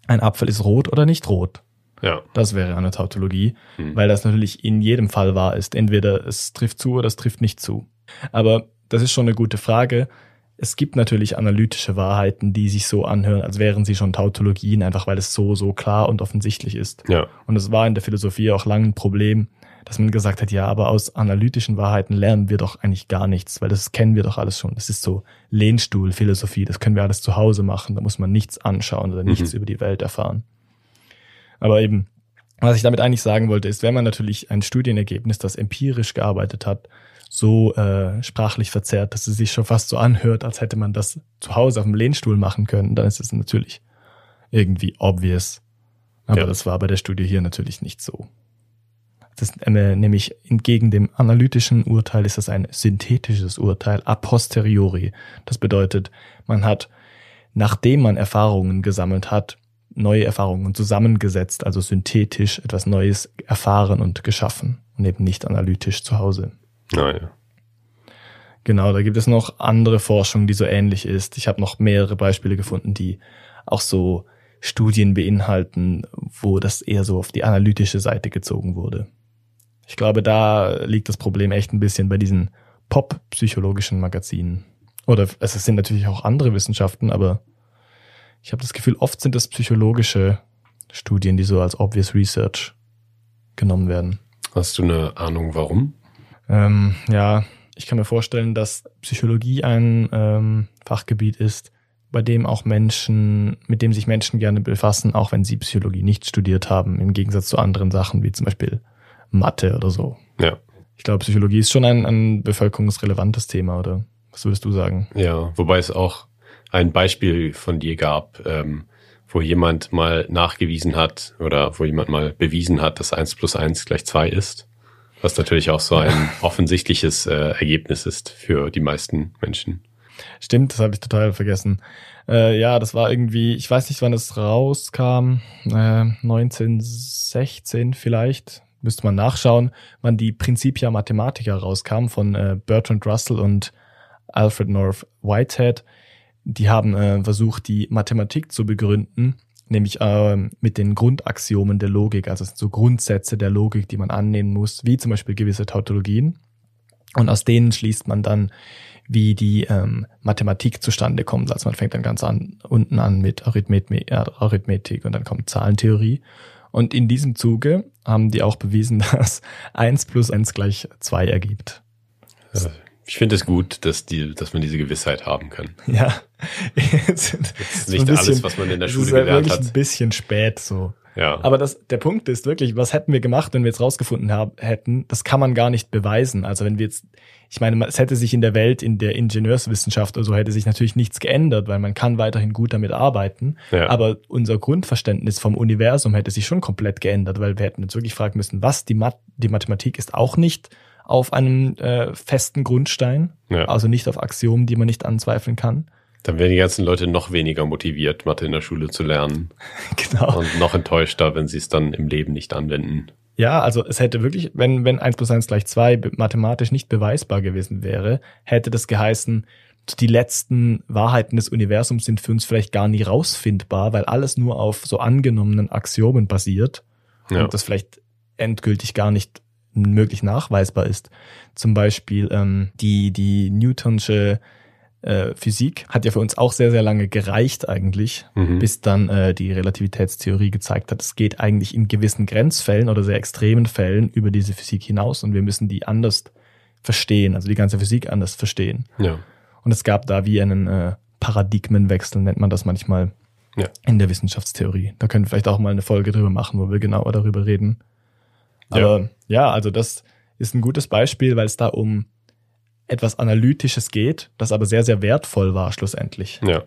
ein Apfel ist rot oder nicht rot. Ja. Das wäre eine Tautologie, hm. weil das natürlich in jedem Fall wahr ist. Entweder es trifft zu oder es trifft nicht zu. Aber das ist schon eine gute Frage. Es gibt natürlich analytische Wahrheiten, die sich so anhören, als wären sie schon Tautologien, einfach weil es so, so klar und offensichtlich ist. Ja. Und es war in der Philosophie auch lange ein Problem, dass man gesagt hat, ja, aber aus analytischen Wahrheiten lernen wir doch eigentlich gar nichts, weil das kennen wir doch alles schon. Das ist so Lehnstuhlphilosophie, das können wir alles zu Hause machen, da muss man nichts anschauen oder nichts mhm. über die Welt erfahren. Aber eben, was ich damit eigentlich sagen wollte, ist, wenn man natürlich ein Studienergebnis, das empirisch gearbeitet hat, so äh, sprachlich verzerrt, dass es sich schon fast so anhört, als hätte man das zu Hause auf dem Lehnstuhl machen können, dann ist es natürlich irgendwie obvious. Aber ja. das war bei der Studie hier natürlich nicht so. Das, äh, nämlich entgegen dem analytischen Urteil ist das ein synthetisches Urteil a posteriori. Das bedeutet, man hat, nachdem man Erfahrungen gesammelt hat, neue Erfahrungen zusammengesetzt, also synthetisch etwas Neues erfahren und geschaffen und eben nicht analytisch zu Hause. Naja. Genau, da gibt es noch andere Forschung, die so ähnlich ist. Ich habe noch mehrere Beispiele gefunden, die auch so Studien beinhalten, wo das eher so auf die analytische Seite gezogen wurde. Ich glaube, da liegt das Problem echt ein bisschen bei diesen pop-psychologischen Magazinen. Oder es sind natürlich auch andere Wissenschaften, aber ich habe das Gefühl, oft sind das psychologische Studien, die so als obvious research genommen werden. Hast du eine Ahnung, warum? Ähm, ja, ich kann mir vorstellen, dass Psychologie ein ähm, Fachgebiet ist, bei dem auch Menschen, mit dem sich Menschen gerne befassen, auch wenn sie Psychologie nicht studiert haben, im Gegensatz zu anderen Sachen wie zum Beispiel Mathe oder so. Ja. Ich glaube, Psychologie ist schon ein, ein bevölkerungsrelevantes Thema, oder was würdest du sagen? Ja, wobei es auch ein Beispiel von dir gab, ähm, wo jemand mal nachgewiesen hat oder wo jemand mal bewiesen hat, dass eins plus eins gleich zwei ist. Was natürlich auch so ein offensichtliches äh, Ergebnis ist für die meisten Menschen. Stimmt, das habe ich total vergessen. Äh, ja, das war irgendwie, ich weiß nicht, wann es rauskam, äh, 1916 vielleicht, müsste man nachschauen, wann die Principia Mathematica rauskam von äh, Bertrand Russell und Alfred North Whitehead. Die haben äh, versucht, die Mathematik zu begründen, nämlich äh, mit den Grundaxiomen der Logik, also so Grundsätze der Logik, die man annehmen muss, wie zum Beispiel gewisse Tautologien. Und aus denen schließt man dann, wie die ähm, Mathematik zustande kommt. Also man fängt dann ganz an, unten an mit Arithmetik, Arithmetik und dann kommt Zahlentheorie. Und in diesem Zuge haben die auch bewiesen, dass eins plus eins gleich zwei ergibt. Ich finde es gut, dass, die, dass man diese Gewissheit haben kann. Ja. das ist nicht bisschen, alles, was man in der Schule gelernt wirklich hat. ein bisschen spät so. Ja. Aber das, der Punkt ist wirklich, was hätten wir gemacht, wenn wir jetzt rausgefunden haben, hätten, das kann man gar nicht beweisen. Also wenn wir jetzt, ich meine, es hätte sich in der Welt, in der Ingenieurswissenschaft oder so, hätte sich natürlich nichts geändert, weil man kann weiterhin gut damit arbeiten. Ja. Aber unser Grundverständnis vom Universum hätte sich schon komplett geändert, weil wir hätten uns wirklich fragen müssen, was die, Math die Mathematik ist auch nicht auf einem äh, festen Grundstein, Ja. also nicht auf Axiomen, die man nicht anzweifeln kann. Dann werden die ganzen Leute noch weniger motiviert, Mathe in der Schule zu lernen Genau. und noch enttäuschter, wenn sie es dann im Leben nicht anwenden. Ja, also es hätte wirklich, wenn, wenn 1 plus 1 gleich 2 be- mathematisch nicht beweisbar gewesen wäre, hätte das geheißen, die letzten Wahrheiten des Universums sind für uns vielleicht gar nie rausfindbar, weil alles nur auf so angenommenen Axiomen basiert Ja. und das vielleicht endgültig gar nicht möglich nachweisbar ist. Zum Beispiel ähm, die, die Newtonsche äh, Physik hat ja für uns auch sehr, sehr lange gereicht eigentlich, Mhm. bis dann äh, die Relativitätstheorie gezeigt hat, es geht eigentlich in gewissen Grenzfällen oder sehr extremen Fällen über diese Physik hinaus und wir müssen die anders verstehen, also die ganze Physik anders verstehen. Ja. Und es gab da wie einen äh, Paradigmenwechsel, nennt man das manchmal Ja. in der Wissenschaftstheorie. Da können wir vielleicht auch mal eine Folge drüber machen, wo wir genauer darüber reden. Ja. Aber ja, also das ist ein gutes Beispiel, weil es da um etwas Analytisches geht, das aber sehr, sehr wertvoll war schlussendlich. Ja.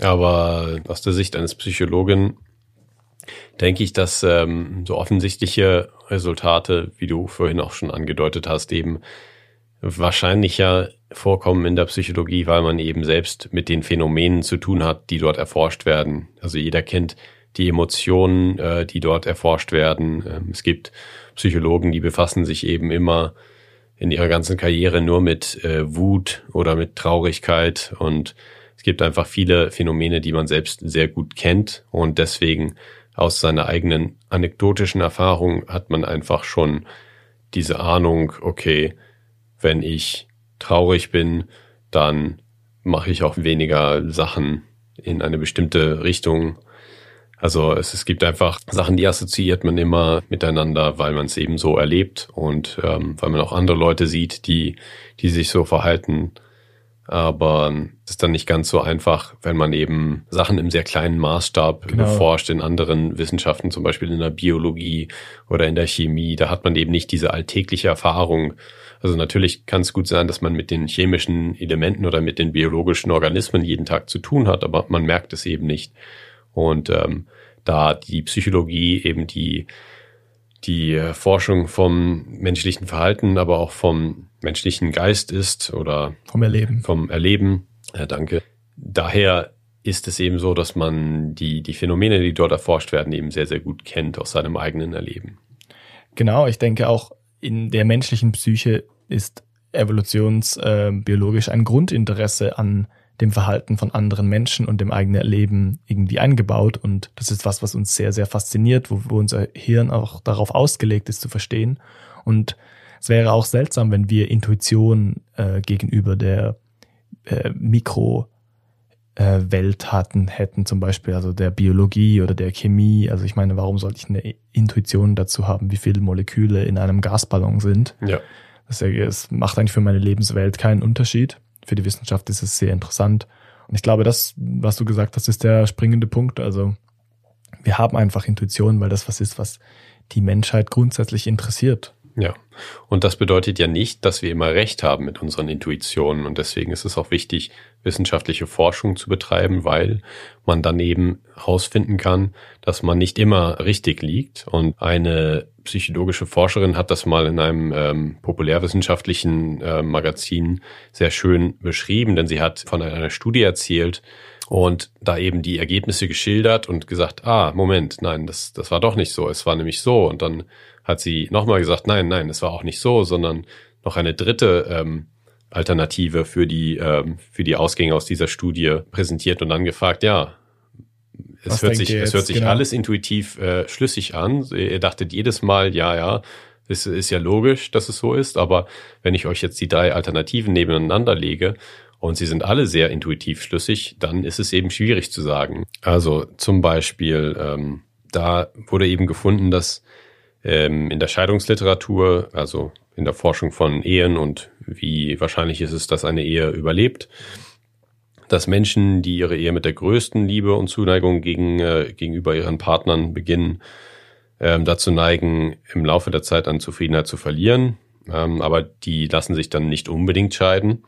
Aber aus der Sicht eines Psychologen denke ich, dass ähm, so offensichtliche Resultate, wie du vorhin auch schon angedeutet hast, eben wahrscheinlicher vorkommen in der Psychologie, weil man eben selbst mit den Phänomenen zu tun hat, die dort erforscht werden. Also jeder kennt die Emotionen, äh, die dort erforscht werden. Ähm, es gibt Psychologen, die befassen sich eben immer in ihrer ganzen Karriere nur mit äh, Wut oder mit Traurigkeit und es gibt einfach viele Phänomene, die man selbst sehr gut kennt und deswegen aus seiner eigenen anekdotischen Erfahrung hat man einfach schon diese Ahnung, okay, wenn ich traurig bin, dann mache ich auch weniger Sachen in eine bestimmte Richtung. Also es, es gibt einfach Sachen, die assoziiert man immer miteinander, weil man es eben so erlebt und ähm, weil man auch andere Leute sieht, die, die sich so verhalten. Aber es ist dann nicht ganz so einfach, wenn man eben Sachen im sehr kleinen Maßstab Genau. beforscht in anderen Wissenschaften, zum Beispiel in der Biologie oder in der Chemie. Da hat man eben nicht diese alltägliche Erfahrung. Also natürlich kann es gut sein, dass man mit den chemischen Elementen oder mit den biologischen Organismen jeden Tag zu tun hat, aber man merkt es eben nicht. Und ähm, da die Psychologie eben die die äh, Forschung vom menschlichen Verhalten, aber auch vom menschlichen Geist ist oder Vom Erleben. vom Erleben. Ja, danke. Daher ist es eben so, dass man die, die Phänomene, die dort erforscht werden, eben sehr, sehr gut kennt aus seinem eigenen Erleben. Genau, ich denke auch in der menschlichen Psyche ist evolutionsbiologisch ein Grundinteresse an dem Verhalten von anderen Menschen und dem eigenen Erleben irgendwie eingebaut. Und das ist was, was uns sehr, sehr fasziniert, wo, wo unser Hirn auch darauf ausgelegt ist zu verstehen. Und es wäre auch seltsam, wenn wir Intuition äh, gegenüber der äh, Mikro äh, Welt hatten, hätten, zum Beispiel also der Biologie oder der Chemie. Also ich meine, warum sollte ich eine Intuition dazu haben, wie viele Moleküle in einem Gasballon sind? Ja. Das, macht eigentlich für meine Lebenswelt keinen Unterschied. Für die Wissenschaft ist es sehr interessant. Und ich glaube, das, was du gesagt hast, ist der springende Punkt. Also wir haben einfach Intuition, weil das was ist, was die Menschheit grundsätzlich interessiert. Ja. Und das bedeutet ja nicht, dass wir immer recht haben mit unseren Intuitionen. Und deswegen ist es auch wichtig, wissenschaftliche Forschung zu betreiben, weil man dann eben herausfinden kann, dass man nicht immer richtig liegt. Und eine psychologische Forscherin hat das mal in einem ähm, populärwissenschaftlichen äh, Magazin sehr schön beschrieben, denn sie hat von einer Studie erzählt, und da eben die Ergebnisse geschildert und gesagt, ah, Moment, nein, das, das war doch nicht so, es war nämlich so. Und dann hat sie nochmal gesagt, nein, nein, es war auch nicht so, sondern noch eine dritte ähm, Alternative für die, ähm, für die Ausgänge aus dieser Studie präsentiert und dann gefragt, ja, es Was hört sich, es hört sich Genau. alles intuitiv äh, schlüssig an. Ihr dachtet jedes Mal, ja, ja, es ist ja logisch, dass es so ist, aber wenn ich euch jetzt die drei Alternativen nebeneinander lege und sie sind alle sehr intuitiv schlüssig, dann ist es eben schwierig zu sagen. Also zum Beispiel, ähm, da wurde eben gefunden, dass ähm, in der Scheidungsliteratur, also in der Forschung von Ehen und wie wahrscheinlich ist es, dass eine Ehe überlebt, dass Menschen, die ihre Ehe mit der größten Liebe und Zuneigung gegen, äh, gegenüber ihren Partnern beginnen, ähm, dazu neigen, im Laufe der Zeit an Zufriedenheit zu verlieren. Ähm, aber die lassen sich dann nicht unbedingt scheiden.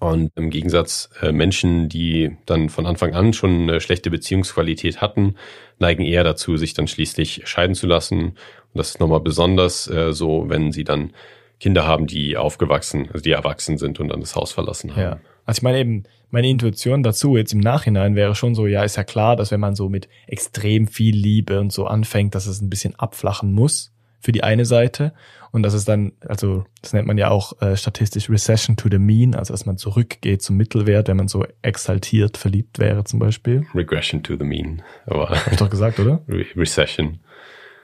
Und im Gegensatz äh, Menschen, die dann von Anfang an schon eine schlechte Beziehungsqualität hatten, neigen eher dazu, sich dann schließlich scheiden zu lassen. Und das ist nochmal besonders äh, so, wenn sie dann Kinder haben, die aufgewachsen, also die erwachsen sind und dann das Haus verlassen haben. Ja. Also ich meine eben, meine Intuition dazu jetzt im Nachhinein wäre schon so, ja, ist ja klar, dass wenn man so mit extrem viel Liebe und so anfängt, dass es ein bisschen abflachen muss für die eine Seite und dass es dann, also das nennt man ja auch äh, statistisch Recession to the Mean, also dass man zurückgeht zum Mittelwert, wenn man so exaltiert verliebt wäre zum Beispiel. Regression to the Mean. Aber hab ich doch gesagt, oder? Re Recession.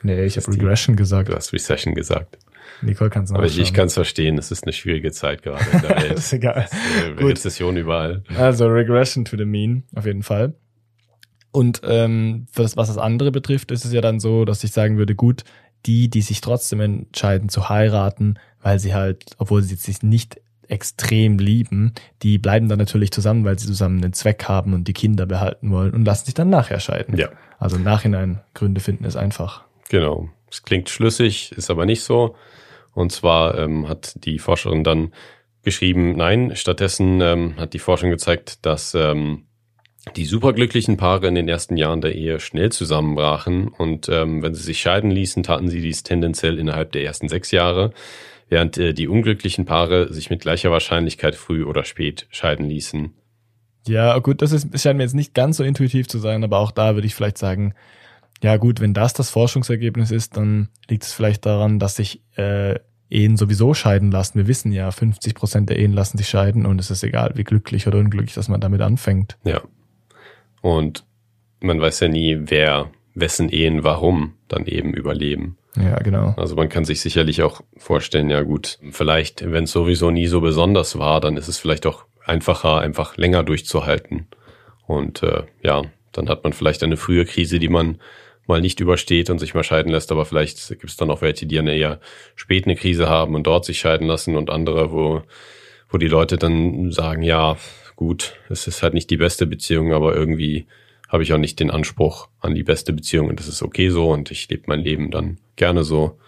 Nee, ich habe Regression gesagt. Du hast Recession gesagt. Nicole kann es Aber ich, ich kann es verstehen, es ist eine schwierige Zeit gerade in der Welt. ist egal. Äh, Rezession überall. Also Regression to the Mean, auf jeden Fall. Und ähm, das, was das andere betrifft, ist es ja dann so, dass ich sagen würde, gut, die, die sich trotzdem entscheiden zu heiraten, weil sie halt, obwohl sie sich nicht extrem lieben, die bleiben dann natürlich zusammen, weil sie zusammen einen Zweck haben und die Kinder behalten wollen und lassen sich dann nachher scheiden. Ja. Also im Nachhinein Gründe finden ist einfach. Genau. Es klingt schlüssig, ist aber nicht so. Und zwar ähm, hat die Forscherin dann geschrieben, nein, stattdessen ähm, hat die Forschung gezeigt, dass ähm, die superglücklichen Paare in den ersten Jahren der Ehe schnell zusammenbrachen und ähm, wenn sie sich scheiden ließen, taten sie dies tendenziell innerhalb der ersten sechs Jahre, während äh, die unglücklichen Paare sich mit gleicher Wahrscheinlichkeit früh oder spät scheiden ließen. Ja, gut, das ist, scheint mir jetzt nicht ganz so intuitiv zu sein, aber auch da würde ich vielleicht sagen, ja gut, wenn das das Forschungsergebnis ist, dann liegt es vielleicht daran, dass sich äh, Ehen sowieso scheiden lassen. Wir wissen ja, 50 Prozent der Ehen lassen sich scheiden und es ist egal, wie glücklich oder unglücklich, dass man damit anfängt. Ja. Und man weiß ja nie, wer wessen Ehen warum dann eben überleben. Ja, genau. Also man kann sich sicherlich auch vorstellen, ja gut, vielleicht, wenn es sowieso nie so besonders war, dann ist es vielleicht auch einfacher, einfach länger durchzuhalten. Und äh, ja, dann hat man vielleicht eine frühe Krise, die man mal nicht übersteht und sich mal scheiden lässt, aber vielleicht gibt es dann auch welche, die eine eher spät eine Krise haben und dort sich scheiden lassen und andere, wo, wo die Leute dann sagen, ja, gut, es ist halt nicht die beste Beziehung, aber irgendwie habe ich auch nicht den Anspruch an die beste Beziehung und das ist okay so und ich lebe mein Leben dann gerne so.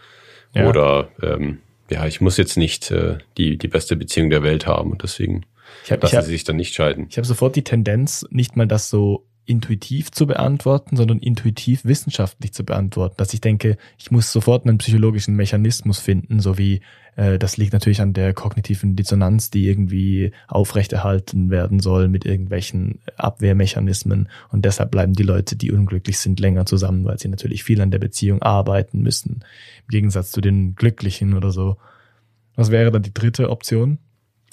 Ja. Oder ähm, ja, ich muss jetzt nicht äh, die, die beste Beziehung der Welt haben und deswegen ich hab, lassen ich hab, sie sich dann nicht scheiden. Ich habe sofort die Tendenz, nicht mal das so intuitiv zu beantworten, sondern intuitiv wissenschaftlich zu beantworten. Dass ich denke, ich muss sofort einen psychologischen Mechanismus finden, so wie das liegt natürlich an der kognitiven Dissonanz, die irgendwie aufrechterhalten werden soll mit irgendwelchen Abwehrmechanismen. Und deshalb bleiben die Leute, die unglücklich sind, länger zusammen, weil sie natürlich viel an der Beziehung arbeiten müssen. Im Gegensatz zu den Glücklichen oder so. Was wäre dann die dritte Option?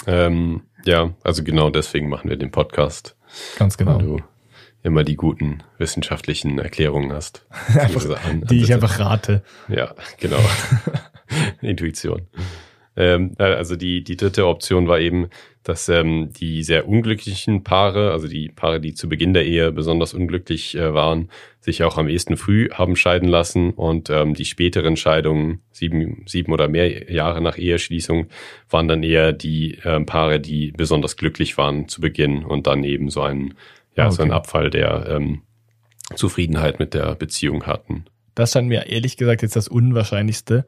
Ähm, ja, also genau deswegen machen wir den Podcast. Ganz genau. Weil du immer die guten wissenschaftlichen Erklärungen hast. einfach, die ich einfach rate. Ja, genau. Intuition. Ähm, äh, also die, die dritte Option war eben, dass ähm, die sehr unglücklichen Paare, also die Paare, die zu Beginn der Ehe besonders unglücklich äh, waren, sich auch am ehesten früh haben scheiden lassen und ähm, die späteren Scheidungen, sieben, sieben oder mehr Jahre nach Eheschließung, waren dann eher die äh, Paare, die besonders glücklich waren zu Beginn und dann eben so einen ja, okay. so ein Abfall der ähm, Zufriedenheit mit der Beziehung hatten. Das scheint mir ehrlich gesagt jetzt das Unwahrscheinlichste,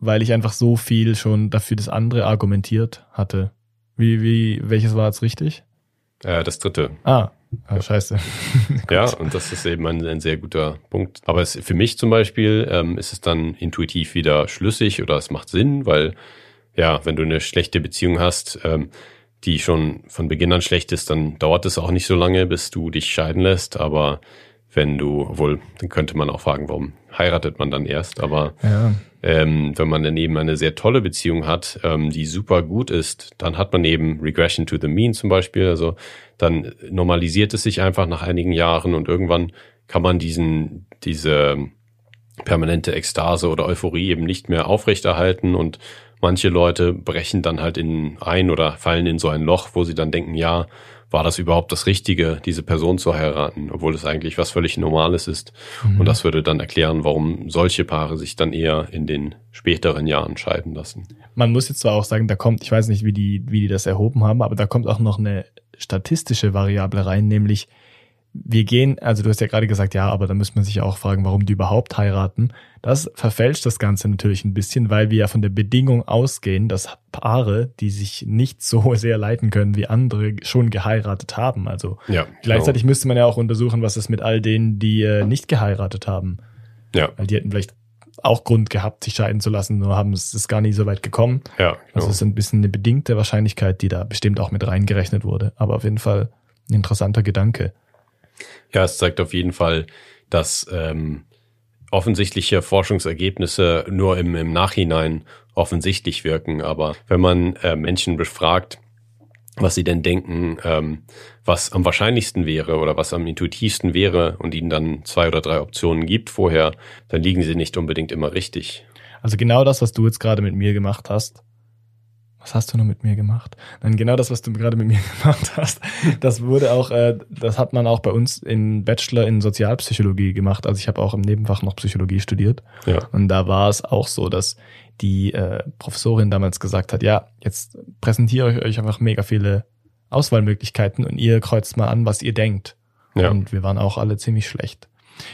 weil ich einfach so viel schon dafür das andere argumentiert hatte. Wie, wie, welches war jetzt richtig? Äh, das dritte. Ah, ah scheiße. ja, und das ist eben ein, ein sehr guter Punkt. Aber es, für mich zum Beispiel ähm, ist es dann intuitiv wieder schlüssig oder es macht Sinn, weil ja, wenn du eine schlechte Beziehung hast, ähm, die schon von Beginn an schlecht ist, dann dauert es auch nicht so lange, bis du dich scheiden lässt. Aber wenn du, wohl, dann könnte man auch fragen, warum heiratet man dann erst? Aber ja. ähm, wenn man daneben eine sehr tolle Beziehung hat, ähm, die super gut ist, dann hat man eben Regression to the Mean zum Beispiel. Also dann normalisiert es sich einfach nach einigen Jahren und irgendwann kann man diesen, diese permanente Ekstase oder Euphorie eben nicht mehr aufrechterhalten und manche Leute brechen dann halt in ein oder fallen in so ein Loch, wo sie dann denken, ja, war das überhaupt das Richtige, diese Person zu heiraten, obwohl es eigentlich was völlig Normales ist. Mhm. Und das würde dann erklären, warum solche Paare sich dann eher in den späteren Jahren scheiden lassen. Man muss jetzt zwar auch sagen, da kommt, ich weiß nicht, wie die, wie die das erhoben haben, aber da kommt auch noch eine statistische Variable rein, nämlich wir gehen, also du hast ja gerade gesagt, ja, aber da muss man sich auch fragen, warum die überhaupt heiraten. Das verfälscht das Ganze natürlich ein bisschen, weil wir ja von der Bedingung ausgehen, dass Paare, die sich nicht so sehr leiten können wie andere, schon geheiratet haben. Also Ja, gleichzeitig müsste man ja auch untersuchen, was ist mit all denen, die äh, nicht geheiratet haben. genau. Ja, Weil die hätten vielleicht auch Grund gehabt, sich scheiden zu lassen, nur haben es ist gar nie so weit gekommen. ja, genau. Also es ist ein bisschen eine bedingte Wahrscheinlichkeit, die da bestimmt auch mit reingerechnet wurde. Aber auf jeden Fall ein interessanter Gedanke. Ja, es zeigt auf jeden Fall, dass ähm, offensichtliche Forschungsergebnisse nur im, im Nachhinein offensichtlich wirken. Aber wenn man äh, Menschen befragt, was sie denn denken, ähm, was am wahrscheinlichsten wäre oder was am intuitivsten wäre und ihnen dann zwei oder drei Optionen gibt vorher, dann liegen sie nicht unbedingt immer richtig. Also genau das, was du jetzt gerade mit mir gemacht hast. Was hast du noch mit mir gemacht? Nein, genau das, was du gerade mit mir gemacht hast, das wurde auch, äh, das hat man auch bei uns in Bachelor in Sozialpsychologie gemacht. Also ich habe auch im Nebenfach noch Psychologie studiert. Ja, Und da war es auch so, dass die äh, Professorin damals gesagt hat, ja, jetzt präsentiere ich euch einfach mega viele Auswahlmöglichkeiten und ihr kreuzt mal an, was ihr denkt. ja, Und wir waren auch alle ziemlich schlecht.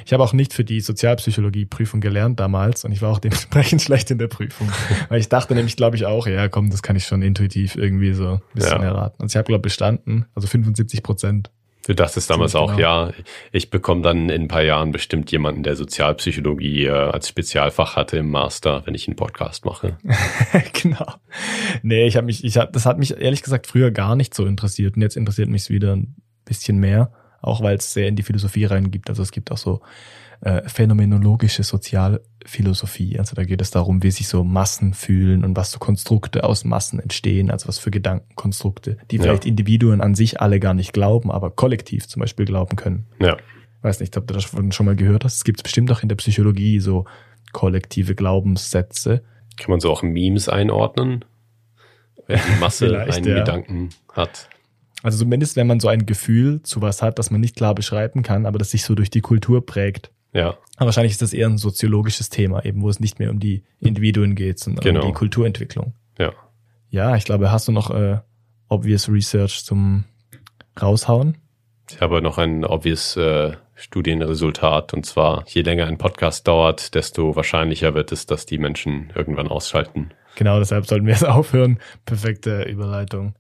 Ich habe auch nicht für die Sozialpsychologie-Prüfung gelernt damals und ich war auch dementsprechend schlecht in der Prüfung. Weil ich dachte nämlich, glaube ich, auch, ja komm, das kann ich schon intuitiv irgendwie so ein bisschen Ja. erraten. Also ich habe, glaube bestanden, also 75 Prozent. Du dachtest damals Ziemlich auch, genau. ja, ich bekomme dann in ein paar Jahren bestimmt jemanden, der Sozialpsychologie äh, als Spezialfach hatte im Master, wenn ich einen Podcast mache. genau. Nee, ich habe mich, ich hab, das hat mich ehrlich gesagt früher gar nicht so interessiert und jetzt interessiert mich es wieder ein bisschen mehr, auch weil es sehr in die Philosophie reingibt. Also es gibt auch so äh, phänomenologische Sozialphilosophie. Also da geht es darum, wie sich so Massen fühlen und was so Konstrukte aus Massen entstehen, also was für Gedankenkonstrukte, die Ja. vielleicht Individuen an sich alle gar nicht glauben, aber kollektiv zum Beispiel glauben können. Ja, Weiß nicht, ob du das schon mal gehört hast. Es gibt bestimmt auch in der Psychologie so kollektive Glaubenssätze. kann man so auch Memes einordnen, wenn die Masse einen ja. Gedanken hat. Also zumindest, wenn man so ein Gefühl zu was hat, das man nicht klar beschreiben kann, aber das sich so durch die Kultur prägt. Ja, Aber wahrscheinlich ist das eher ein soziologisches Thema, eben wo es nicht mehr um die Individuen geht, sondern Genau. um die Kulturentwicklung. ja. Ja, ich glaube, hast du noch äh, obvious Research zum Raushauen? Ich habe noch ein obvious äh, Studienresultat und zwar, je länger ein Podcast dauert, desto wahrscheinlicher wird es, dass die Menschen irgendwann ausschalten. Genau, deshalb sollten wir jetzt aufhören. Perfekte Überleitung.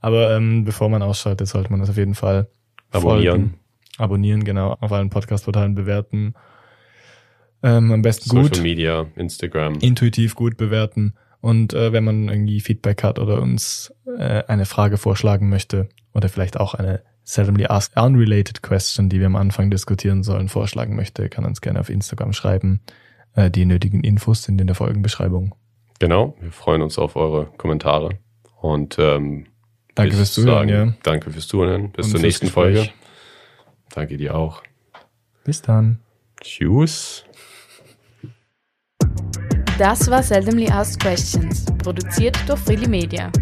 Aber ähm, bevor man ausschaltet, sollte man das auf jeden Fall Abonnieren. folgen. Abonnieren, genau. Auf allen Podcast-Portalen bewerten. Ähm, am besten Social gut. Media, Instagram. intuitiv gut bewerten. Und äh, wenn man irgendwie Feedback hat oder uns äh, eine Frage vorschlagen möchte oder vielleicht auch eine seldomly asked unrelated question, die wir am Anfang diskutieren sollen, vorschlagen möchte, kann uns gerne auf Instagram schreiben. Äh, die nötigen Infos sind in der Folgenbeschreibung. Genau, wir freuen uns auf eure Kommentare. Und ähm, Danke ich fürs Zuhören, sagen, ja. Danke fürs Zuhören. Bis Und zur nächsten Gespräch. Folge. Danke dir auch. Bis dann. Tschüss. Das war Seldomly Asked Questions, produziert durch Freely Media.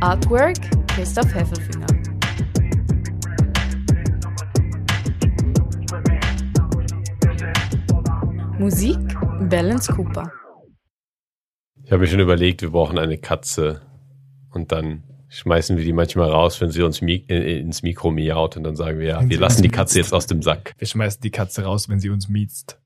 Artwork Christoph Heffelfinger. Musik Balance Cooper. Ich habe mir schon überlegt, wir brauchen eine Katze. Und dann schmeißen wir die manchmal raus, wenn sie uns mi äh, ins Mikro miaut. Und dann sagen wir, ja, wir lassen die Katze jetzt aus dem Sack. Wir schmeißen die Katze raus, wenn sie uns mietzt.